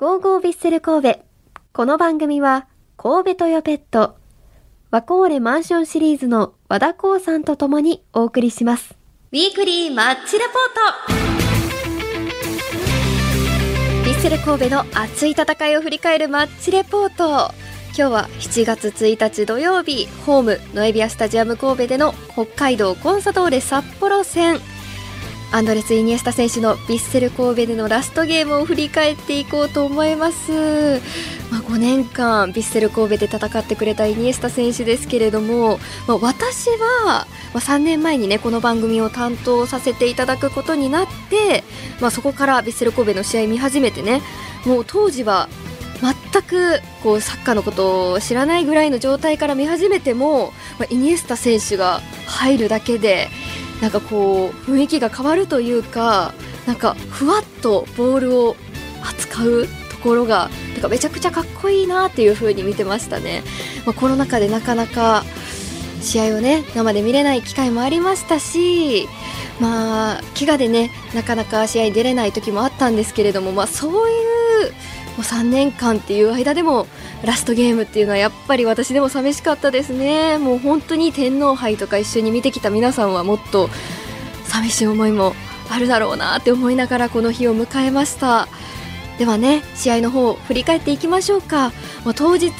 ゴーゴービッセル神戸。この番組は、神戸トヨペット、ワコーレマンションシリーズの和田光さんと共にお送りします。ウィークリーマッチレポートビッセル神戸の熱い戦いを振り返るマッチレポート。今日は7月1日土曜日、ホームノエビアスタジアム神戸での北海道コンサドーレ札幌戦。アンドレス・イニエスタ選手のヴィッセル神戸でのラストゲームを振り返っていこうと思います、まあ、5年間ヴィッセル神戸で戦ってくれたイニエスタ選手ですけれども、まあ、私は、まあ、3年前にねこの番組を担当させていただくことになって、まあ、そこからヴィッセル神戸の試合見始めてねもう当時は全くこうサッカーのことを知らないぐらいの状態から見始めても、まあ、イニエスタ選手が入るだけでなんかこう雰囲気が変わるというかなんかふわっとボールを扱うところがなんかめちゃくちゃかっこいいなっていう風に見てましたね、まあ、コロナ禍でなかなか試合をね生で見れない機会もありましたしまあ怪我でねなかなか試合に出れない時もあったんですけれども、まあ、そういうもう3年間っていう間でもラストゲームっていうのはやっぱり私でも寂しかったですね。もう本当に天皇杯とか一緒に見てきた皆さんはもっと寂しい思いもあるだろうなって思いながらこの日を迎えました。ではね試合の方振り返っていきましょうか、まあ、当日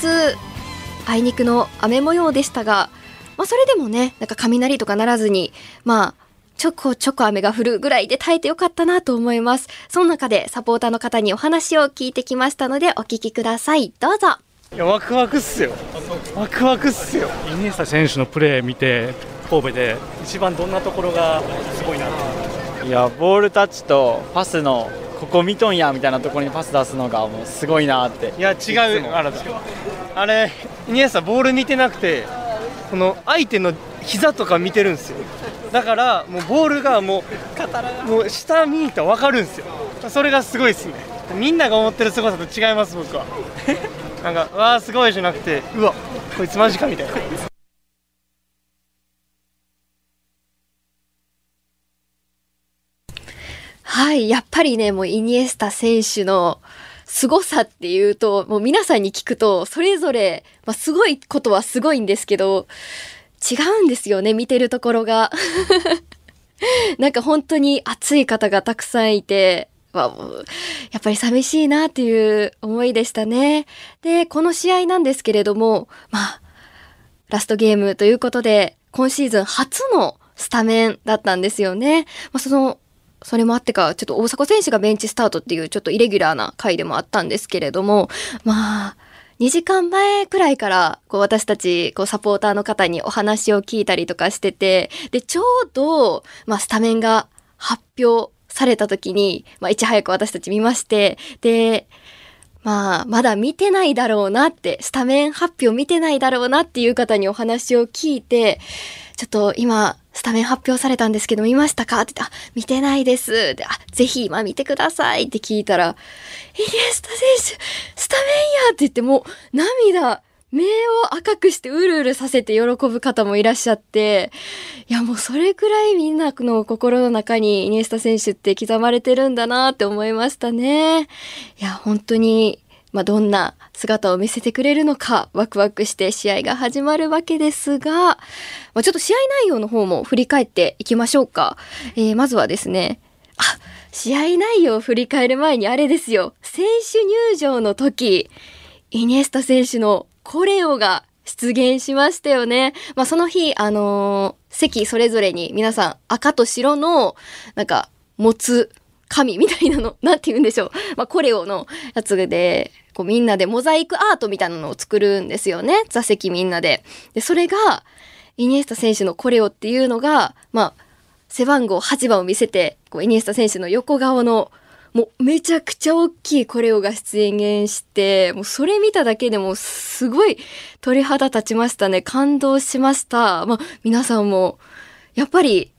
あいにくの雨模様でしたが、まあ、それでもねなんか雷とかならずにまあちょこちょこ雨が降るぐらいで耐えてよかったなと思います。その中でサポーターの方にお話を聞いてきましたのでお聞きください。どうぞ。いやワクワクっすよ。ワクワクっすよ。イニエスタ選手のプレー見て神戸で一番どんなところがすごいなっていやボールタッチとパスのここ見とんやみたいなところにパス出すのがもうすごいなっていや違うあらあれイニエスタボール見てなくてこの相手の膝とか見てるんですよだからもうボールがもうもう下見に行ったら分かるんですよ。それがすごいですね。みんなが思ってる凄さと違います僕は。なんかわあすごいじゃなくてうわこいつマジかみたいな。はい、やっぱりね、もうイニエスタ選手の凄さっていうと、もう皆さんに聞くと、それぞれ、まあ、すごいことはすごいんですけど、違うんですよね、見てるところが。なんか本当に熱い方がたくさんいて、まあ、やっぱり寂しいなっていう思いでしたね。で、この試合なんですけれども、まあ、ラストゲームということで、今シーズン初のスタメンだったんですよね。まあ、その、それもあってか、ちょっと大迫選手がベンチスタートっていうちょっとイレギュラーな回でもあったんですけれども、まあ、2時間前くらいから、こう私たち、こうサポーターの方にお話を聞いたりとかしてて、で、ちょうど、まあスタメンが発表された時に、まあいち早く私たち見まして、で、まあ、まだ見てないだろうなって、スタメン発表見てないだろうなっていう方にお話を聞いて、ちょっと今、スタメン発表されたんですけど見ましたか？って言って、あ、見てないです。で、あ、ぜひ今見てくださいって聞いたら、イニエスタ選手、スタメンやって言ってもう涙、目を赤くしてうるうるさせて喜ぶ方もいらっしゃって、いやもうそれくらいみんなの心の中にイニエスタ選手って刻まれてるんだなって思いましたね。いや、本当に、まあ、どんな姿を見せてくれるのかワクワクして試合が始まるわけですが、まあ、ちょっと試合内容の方も振り返っていきましょうか。えー、まずはですね、あ、試合内容を振り返る前にあれですよ。選手入場の時、イニエスタ選手のコレオが出現しましたよね。まあ、その日、あのー、席それぞれに皆さん赤と白の、なんか、持つ紙みたいなの、なんて言うんでしょう。まあ、コレオのやつで、こうみんなでモザイクアートみたいなのを作るんですよね。座席みんなで。で、それが、イニエスタ選手のコレオっていうのが、まあ、背番号8番を見せて、こうイニエスタ選手の横顔の、もうめちゃくちゃ大きいコレオが出現して、もうそれ見ただけでもすごい鳥肌立ちましたね。感動しました。まあ、皆さんも、やっぱり、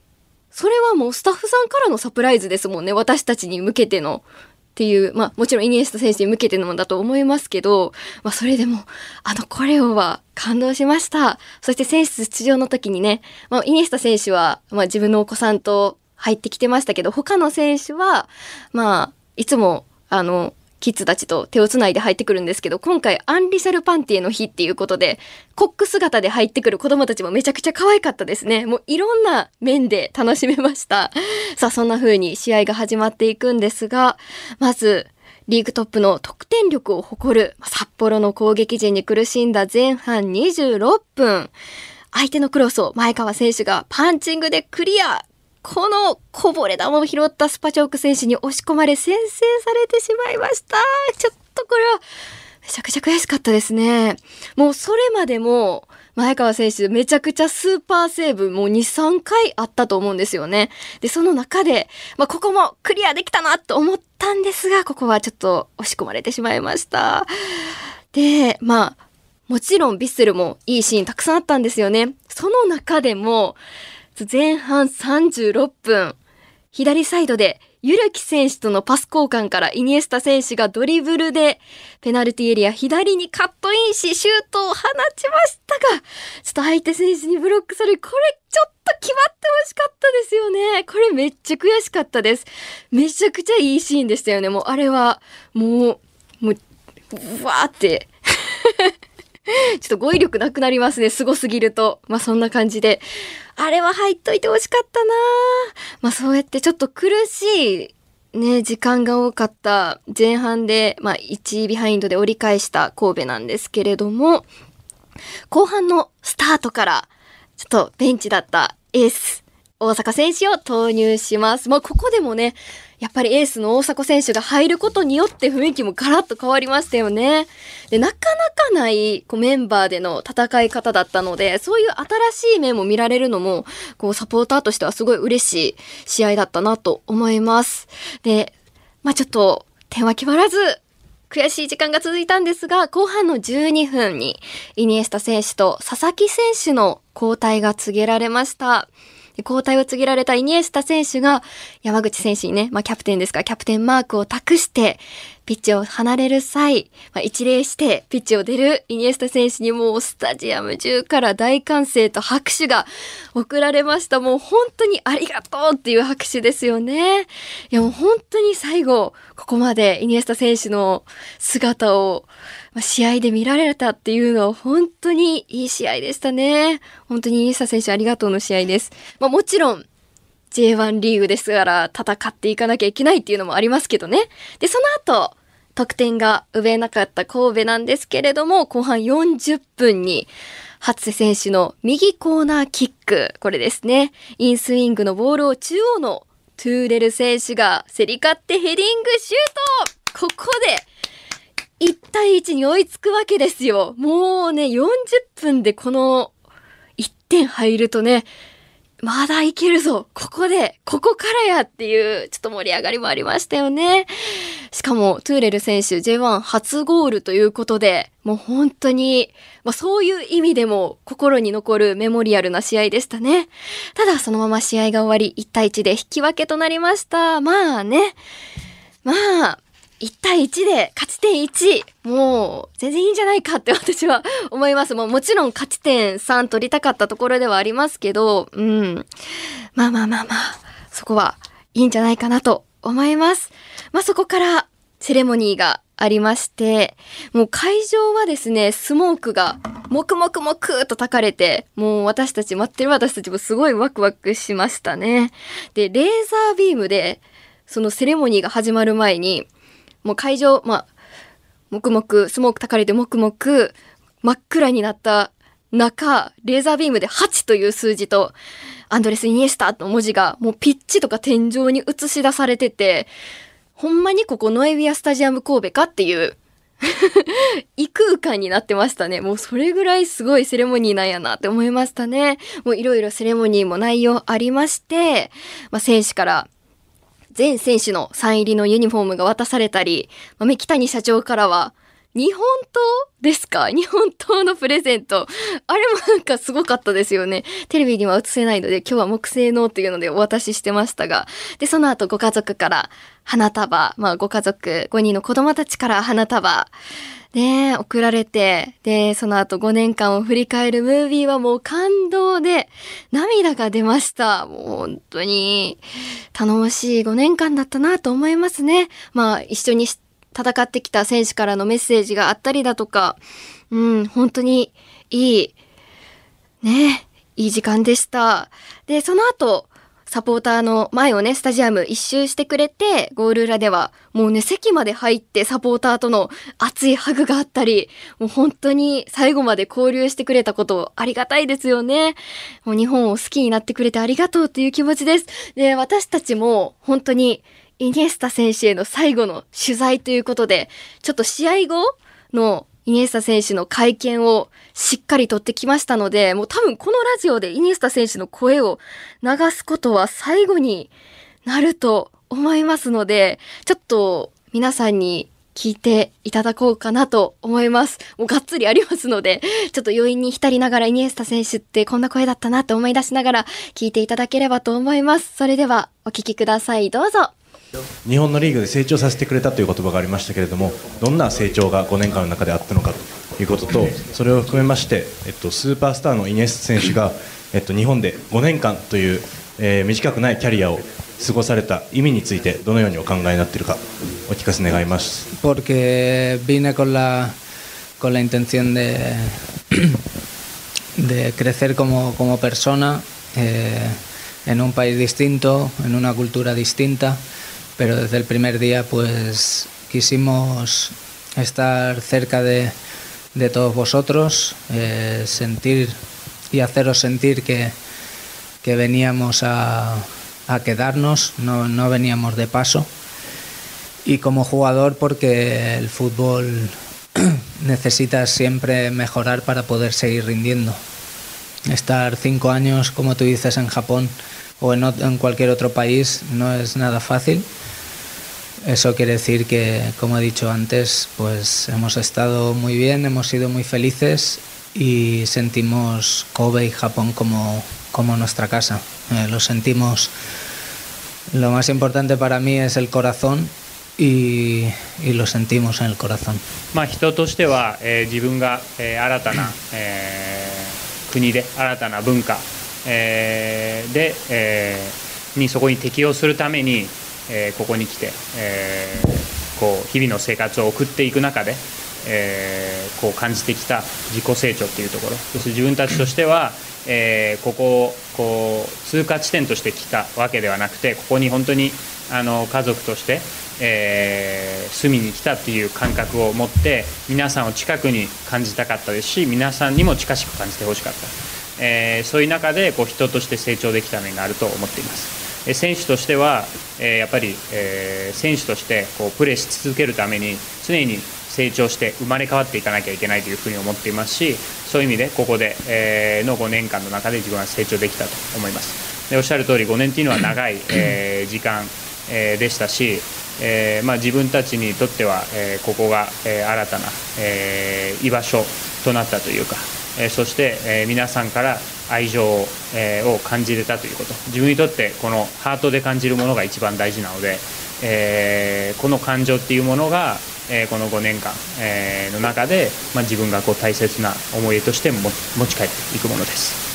それはもうスタッフさんからのサプライズですもんね。私たちに向けての。っていう、まあもちろんイニエスタ選手に向けてのものだと思いますけど、まあそれでも、あのコレオは感動しました。そして選手出場の時にね、まあイニエスタ選手は、まあ自分のお子さんと入ってきてましたけど、他の選手は、まあ、いつも、あの、キッズたちと手をつないで入ってくるんですけど、今回アンリサルパンティエの日っていうことで、コック姿で入ってくる子供たちもめちゃくちゃ可愛かったですね。もういろんな面で楽しめました。さあ、そんな風に試合が始まっていくんですが、まず、リーグトップの得点力を誇る札幌の攻撃陣に苦しんだ前半26分。相手のクロスを前川選手がパンチングでクリア。このこぼれ球を拾ったスパチョーク選手に押し込まれ先制されてしまいました。ちょっとこれはめちゃくちゃ悔しかったですね。もうそれまでも前川選手めちゃくちゃスーパーセーブもう2、3回あったと思うんですよね。で、その中で、まあ、ここもクリアできたなと思ったんですが、ここはちょっと押し込まれてしまいました。で、まあ、もちろんビッセルもいいシーンたくさんあったんですよね。その中でも、前半36分、左サイドで、ゆるき選手とのパス交換からイニエスタ選手がドリブルで、ペナルティエリア左にカットインし、シュートを放ちましたが、ちょっと相手選手にブロックされ、これちょっと決まってほしかったですよね。これめっちゃ悔しかったです。めちゃくちゃいいシーンでしたよね。もうあれは、もう、もう、うわーって。ちょっと語彙力なくなりますね。すごすぎると。まあそんな感じで。あれは入っといてほしかったなまあそうやってちょっと苦しいね、時間が多かった前半で、まあ1ビハインドで折り返した神戸なんですけれども、後半のスタートから、ちょっとベンチだったエース、大阪選手を投入します。まあここでもね、やっぱりエースの大迫選手が入ることによって雰囲気もガラッと変わりましたよね。で、なかなかないこうメンバーでの戦い方だったので、そういう新しい面も見られるのも、こうサポーターとしてはすごい嬉しい試合だったなと思います。で、まあちょっと点は決まらず、悔しい時間が続いたんですが、後半の12分にイニエスタ選手と佐々木選手の交代が告げられました。交代を告げられたイニエスタ選手が山口選手にね、まあキャプテンですからキャプテンマークを託して、ピッチを離れる際、まあ、一礼してピッチを出るイニエスタ選手にもうスタジアム中から大歓声と拍手が送られました。もう本当にありがとうっていう拍手ですよね。いやもう本当に最後、ここまでイニエスタ選手の姿を試合で見られたっていうのは本当にいい試合でしたね。本当にイニエスタ選手ありがとうの試合です。まあもちろん J1 リーグですから戦っていかなきゃいけないっていうのもありますけどね。で、その後、得点が奪えなかった神戸なんですけれども、後半40分に、初瀬選手の右コーナーキック、これですね。インスイングのボールを中央のトゥーレル選手が競り勝ってヘディングシュートここで、1対1に追いつくわけですよ。もうね、40分でこの1点入るとね、まだいけるぞここでここからやっていう、ちょっと盛り上がりもありましたよね。しかも、トゥーレル選手 J1 初ゴールということで、もう本当に、まあそういう意味でも心に残るメモリアルな試合でしたね。ただそのまま試合が終わり1対1で引き分けとなりました。まあね。まあ、1対1で勝ち点1。もう、全然いいんじゃないかって私は思います。もうもちろん勝ち点3取りたかったところではありますけど、うん。まあまあまあまあ、そこはいいんじゃないかなと思います。まあそこからセレモニーがありまして、もう会場はですね、スモークが、もくもくもくと焚かれて、もう私たち、待ってる私たちもすごいワクワクしましたね。で、レーザービームで、そのセレモニーが始まる前に、もう会場、まあ、黙々、スモーク焚かれて黙々、真っ暗になった中、レーザービームで8という数字と、アンドレス・イニエスタの文字がもうピッチとか天井に映し出されてて、ほんまにここノエビアスタジアム神戸かっていう、異空間になってましたね。もうそれぐらいすごいセレモニーなんやなって思いましたね。もういろいろセレモニーも内容ありまして、まあ、選手から全選手のサイン入りのユニフォームが渡されたり、まあ、三木谷社長からは、日本刀ですか？日本刀のプレゼント。あれもなんかすごかったですよね。テレビには映せないので今日は木製のっていうのでお渡ししてましたが。で、その後ご家族から花束、まあご家族5人の子供たちから花束。で、送られて、で、その後5年間を振り返るムービーはもう感動で涙が出ました。もう本当に頼もしい5年間だったなと思いますね。まあ一緒に戦ってきた選手からのメッセージがあったりだとか、うん、本当にいい、ね、いい時間でした。で、その後、サポーターの前をね、スタジアム一周してくれて、ゴール裏では、もうね、席まで入ってサポーターとの熱いハグがあったり、もう本当に最後まで交流してくれたことありがたいですよね。もう日本を好きになってくれてありがとうという気持ちです。で、私たちも本当にイニエスタ選手への最後の取材ということで、ちょっと試合後のイニエスタ選手の会見をしっかりとってきましたので、もう多分このラジオでイニエスタ選手の声を流すことは最後になると思いますので、ちょっと皆さんに聞いていただこうかなと思います。もうがっつりありますので、ちょっと余韻に浸りながらイニエスタ選手ってこんな声だったなと思い出しながら聞いていただければと思います。それではお聞きください。どうぞ。日本のリーグで成長させてくれたという言葉がありましたけれどもどんな成長が5年間の中であったのかということとそれを含めまして、えっと、スーパースターのイニエス選手が、えっと、日本で5年間という、えー、短くないキャリアを過ごされた意味についてどのようにお考えになっているかお聞かせ願います。Porque vine con la, con la intención de, de crecer como, como persona eh, en un país distinto, en una cultura distinta. Pero desde el primer día pues quisimos estar cerca de, todos vosotros, eh, sentir y haceros sentir que, veníamos a, quedarnos, no, veníamos de paso. Y como jugador porque el fútbol necesita siempre mejorar para poder seguir rindiendo. Estar cinco años, como tú dices, en Japón o en cualquier otro país no es nada fácil eso quiere decir que, como he dicho antes, pues hemos estado muy bien, hemos sido muy felices y sentimos Kobe y Japón como, como nuestra casa. Eh, lo sentimos. Lo más importante para mí es el corazón y, y lo sentimos en el corazón. まあ人としては、えー、自分が、えー、新たな、えー、国で新たな文化、えー、で、えー、にそこに適応するために えー、ここに来て、えー、こう日々の生活を送っていく中で、えー、こう感じてきた自己成長っていうところそして自分たちとしては、え、ここをこう通過地点として来たわけではなくてここに本当にあの家族として、え、住みに来たっていう感覚を持って皆さんを近くに感じたかったですし皆さんにも近しく感じてほしかった、え、そういう中でこう人として成長できた面があると思っています。選手としては、えやっぱり、え選手としてこうプレーし続けるために常に成長して生まれ変わっていかなきゃいけないというふうに思っていますしそういう意味でここで、えの5年間の中で自分は成長できたと思います。でおっしゃる通り5年というのは長い、え時間、えでしたし、えまあ、自分たちにとっては、えここが、え新たな、え居場所となったというか、そして、え皆さんから愛情を,、感じれたということ自分にとってこのハートで感じるものが一番大事なので、えー、この感情っていうものが、えー、この5年間、えー、の中で、まあ、自分がこう大切な思い出として持ち帰っていくものです。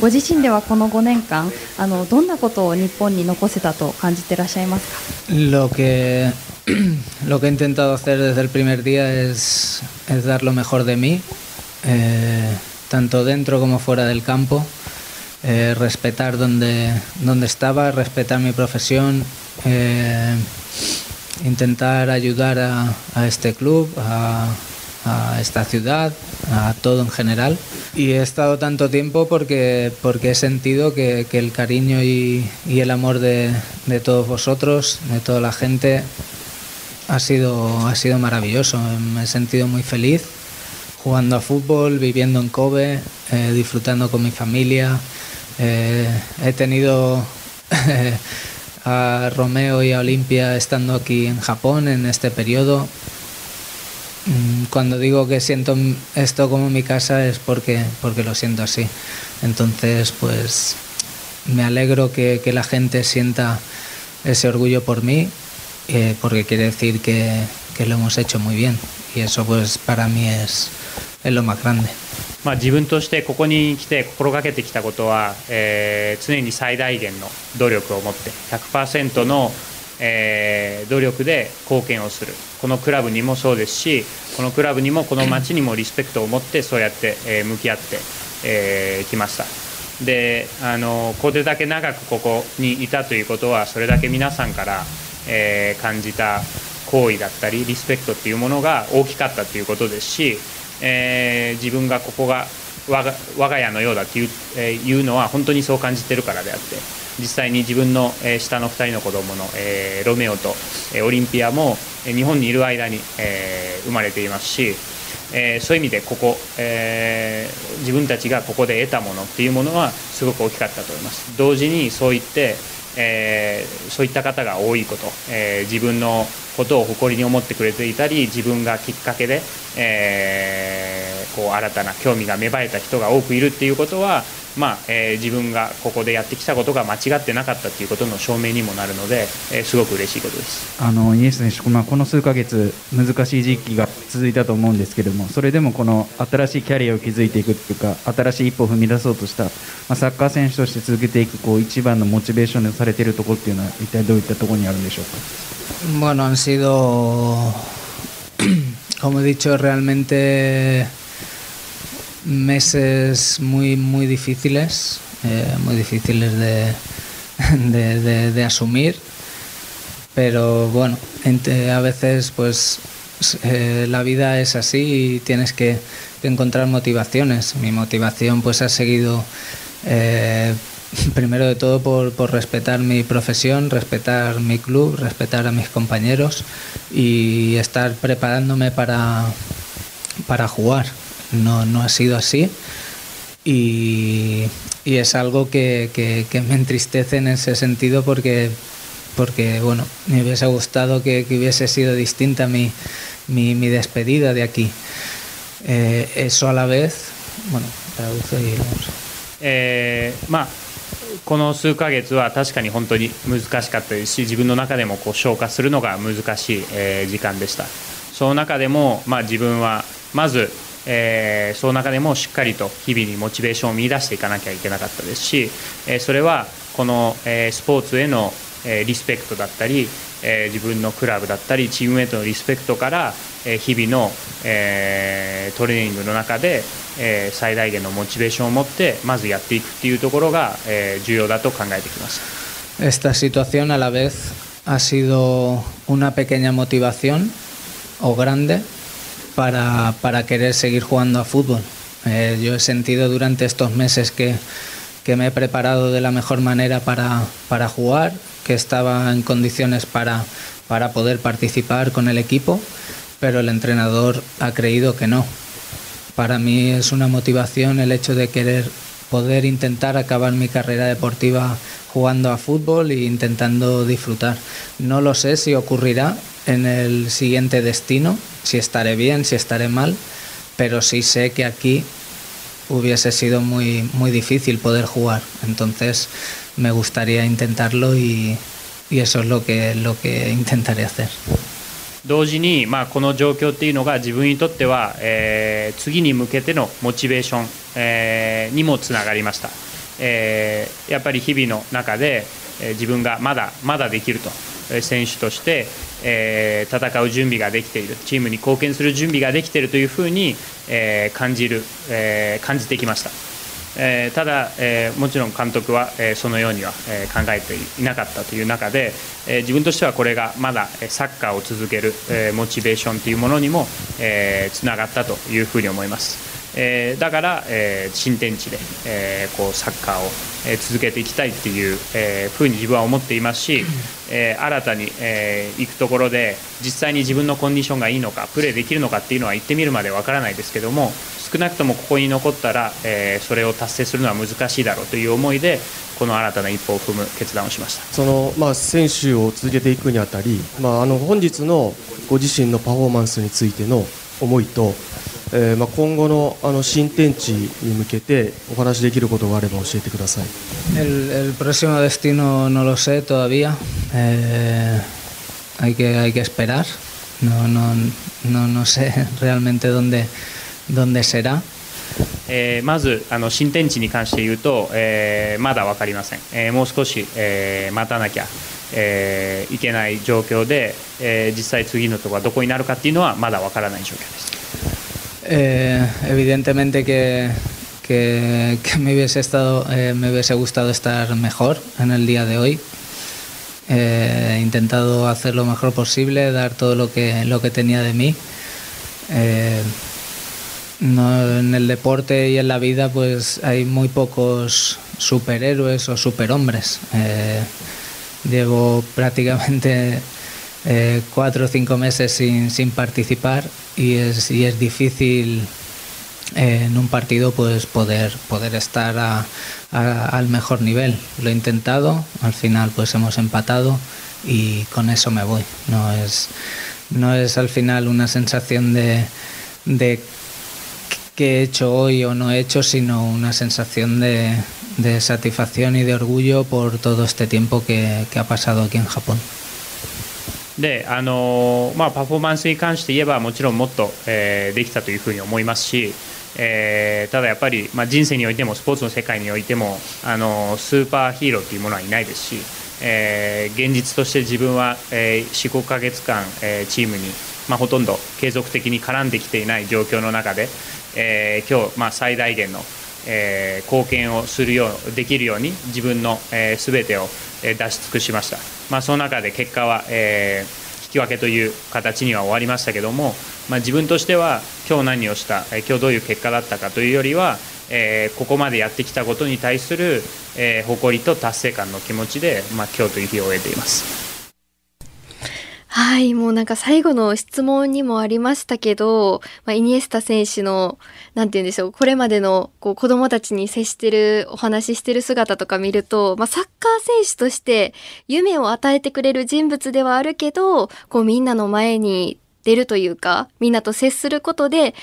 ご自身ではこの5年間あのどんなことを日本に残せたと感じていらっしゃいますか？Lo que, lo que he intentado hacer desde el primer día es, es dar lo mejor de mí. Eh, tanto dentro como fuera del campo, eh, respetar donde, donde estaba, respetar mi profesión, eh, intentar ayudar a, este club, a, esta ciudad, a todo en general. Y he estado tanto tiempo porque, porque he sentido que, el cariño y, el amor de, de, todos vosotros, de toda la gente, ha sido, ha sido maravilloso. Me he sentido muy feliz jugando a fútbol, viviendo en Kobe, eh, disfrutando con mi familia. Eh, he tenido a Romeo y a Olimpia estando aquí en Japón en este periodo. Mm, cuando digo que siento esto como mi casa es porque, porque lo siento así. Entonces, pues me alegro que, la gente sienta ese orgullo por mí, eh, porque quiere decir que, que lo hemos hecho muy bien. Y eso pues para mí es, es lo más grande. まあ、自分としてここに来て心がけてきたことは、えー、常に最大限の努力を持って100%の、えー努力で貢献をするこのクラブにもそうですしこのクラブにもこの町にもリスペクトを持ってそうやって、えー向き合ってき、えーましたであのこれだけ長くここにいたということはそれだけ皆さんから、えー感じた行為だったりリスペクトっていうものが大きかったということですし、えー自分がここが我が我が家のようだっていう,、えーいうのは本当にそう感じてるからであって実際に自分の、えー下の2人の子供の、えーロメオと、えーオリンピアも、えー日本にいる間に、えー生まれていますし、えーそういう意味でここ、えー自分たちがここで得たものっていうものはすごく大きかったと思います。同時にそう言って、えーそういった方が多いこと、えー自分のことを誇りに思ってくれていたり自分がきっかけで、えーこう新たな興味が芽生えた人が多くいるっていうことは、まあえー自分がここでやってきたことが間違ってなかったっていうことの証明にもなるので、えーすごく嬉しいことです。あのイニエスタ選手、まあ、この数ヶ月難しい時期が続いたと思うんですけれどもそれでもこの新しいキャリアを築いていくというか新しい一歩を踏み出そうとした、まあ、サッカー選手として続けていくこう一番のモチベーションにされているところっていうのは一体どういったところにあるんでしょうか？Bueno, han sido, como he dicho, realmente meses muy, muy difíciles, eh, muy difíciles de, de- de- asumir, pero bueno, a veces pues eh, la vida es así y tienes que, que encontrar motivaciones. Mi motivación pues ha seguido eh, primero de todo por, por respetar mi profesión, respetar mi club, respetar a mis compañeros y estar preparándome para, para jugar No, no ha sido así y, y es algo que, que- que me entristece en ese sentido porque, porque bueno, me hubiese gustado que, que hubiese sido distinta mi, mi, mi despedida de aquí. Eh, eso a la vez, bueno, traduce y vamos. えーまあこの数ヶ月は確かに本当に難しかったですし自分の中でもこう消化するのが難しい、えー時間でしたその中でも、まあ、自分はまず、 えーその中でもしっかりと日々にモチベーションを見出していかなきゃいけなかったですし、えそれはこの、えスポーツへの、えリスペクトだったり、え自分のクラブだったりチームメートのリスペクトから、え日々の、えトレーニングの中で、え最大限のモチベーションを持ってまずやっていくっていうところが、え重要だと考えてきました Esta situación a la vez ha sido una pequeña motivación o grande para, para querer seguir jugando a fútbol. Eh, yo he sentido durante estos meses que, que me he preparado de la mejor manera para, para jugar, que estaba en condiciones para, para poder participar con el equipo, pero el entrenador ha creído que no. Para mí es una motivación el hecho de querer poder intentar acabar mi carrera deportiva jugando a fútbol e intentando disfrutar. No lo sé si ocurrirá en el siguiente destino, si estaré bien, si estaré mal, pero sí sé que aquí hubiese sido muy, muy difícil poder jugar. Entonces me gustaría intentarlo y, y eso es lo que, lo que intentaré hacer. 同時に、まあ、この状況っていうのが自分にとっては、えー次に向けてのモチベーション、えーにもつながりました、えーやっぱり日々の中で、え自分がまだまだできると。選手として、え戦う準備ができている。チームに貢献する準備ができているというふうに、え感じる、え感じてきました。えーただ、えーもちろん監督は、えーそのようには、え考えていなかったという中で、え自分としてはこれがまだサッカーを続ける、えモチベーションというものにも、えーつながったというふうに思います。えだから、え新天地で、えこうサッカーを、え続けていきたいっていう、えーふうに自分は思っていますし、え新たに、え行くところで実際に自分のコンディションがいいのかプレーできるのかっていうのは行ってみるまでわからないですけども少なくともここに残ったら、えーそれを達成するのは難しいだろうという思いでこの新たな一歩を踏む決断をしました。その、まあ、選手を続けていくにあたり、まあ、あの本日のご自身のパフォーマンスについての思いと、えーまあ、今後のあの新天地に向けてお話しできることがあれば教えてください。El, el próximo destino no lo sé todavía. Eh, hay, que, hay que esperar. No, no, no, no sé realmente dónde, dónde será. えーまずあの新天地に関して言うと、えーまだ分かりません、えーもう少し、えー待たなきゃ、 えーいけない状況で、えー実際次のところはどこになるかっていうのはまだわからない状況です。 Eh, evidentemente que, que- que me hubiese estado, eh, me hubiese gustado estar mejor en el día de hoy. Eh, he intentado hacer lo mejor posible, dar todo lo que, lo que tenía de mí. Eh, no, en el deporte y en la vida pues hay muy pocos superhéroes o superhombres. Eh, llevo prácticamente eh, cuatro o cinco meses sin, sin participar y es, y es difícil eh, en un partido pues poder, poder estar al mejor nivel. Lo he intentado, al final pues hemos empatado y con eso me voy. No es, no es al final una sensación de qué he hecho hoy o no he hecho, sino una sensación de, de satisfacción y de orgullo por todo este tiempo que, que ha pasado aquí en Japón. であのまあ、パフォーマンスに関して言えばもちろんもっと、えーできたというふうに思いますし、えーただやっぱり、まあ、人生においてもスポーツの世界においてもあのスーパーヒーローというものはいないですし、えー現実として自分は、えー、45ヶ月間、えーチームに、まあ、ほとんど継続的に絡んできていない状況の中で、えー今日、まあ、最大限の、えー貢献をするようできるように自分の、えー、全てを、出し尽くしました、まあ、その中で結果は、えー引き分けという形には終わりましたけども、まあ、自分としては今日何をした、今日どういう結果だったかというよりは、えーここまでやってきたことに対する、えー誇りと達成感の気持ちで、まあ、今日という日を終えています。はい、もうなんか最後の質問にもありましたけど、まあ、イニエスタ選手の、なんて言うんでしょう、これまでのこう子供たちに接してる、お話ししてる姿とか見ると、まあ、サッカー選手として夢を与えてくれる人物ではあるけど、こうみんなの前に出るというか、みんなと接することで、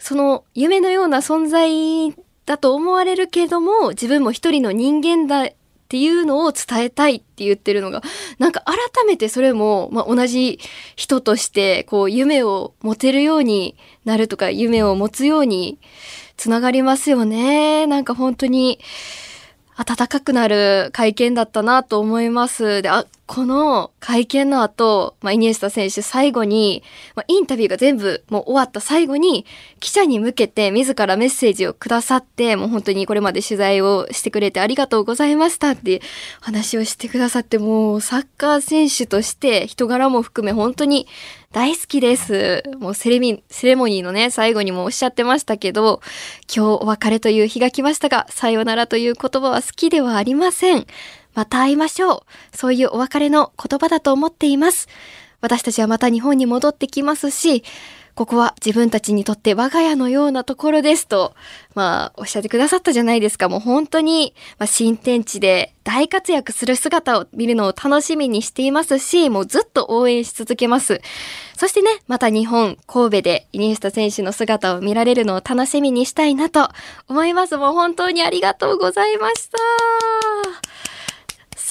その夢のような存在だと思われるけども、自分も一人の人間だっていうのを伝えたいって言ってるのが、なんか改めてそれも、まあ、同じ人として、こう夢を持てるようになるとか、夢を持つようにつながりますよね。なんか本当に、温かくなる会見だったなと思います。で、あ、この会見の後、まあ、イニエスタ選手最後に、まあ、インタビューが全部もう終わった最後に、記者に向けて自らメッセージをくださって、もう本当にこれまで取材をしてくれてありがとうございましたって話をしてくださって、もうサッカー選手として人柄も含め本当に大好きです。もうセレミ、セレモニーのね、最後にもおっしゃってましたけど、今日お別れという日が来ましたが、さよならという言葉は好きではありません。また会いましょう。そういうお別れの言葉だと思っています。私たちはまた日本に戻ってきますし、ここは自分たちにとって我が家のようなところですと、まあ、おっしゃってくださったじゃないですか。もう本当に、まあ、新天地で大活躍する姿を見るのを楽しみにしていますし、もうずっと応援し続けます。そしてね、また日本、神戸でイニエスタ選手の姿を見られるのを楽しみにしたいなと思います。もう本当にありがとうございました。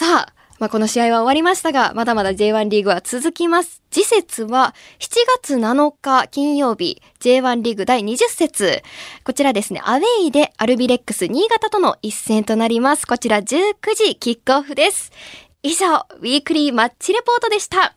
さあ、まあ、この試合は終わりましたが、まだまだ J1 リーグは続きます。次節は7月7日金曜日、J1 リーグ第20節。こちらですね、アウェイでアルビレックス新潟との一戦となります。こちら19時キックオフです。以上、ウィークリーマッチレポートでした。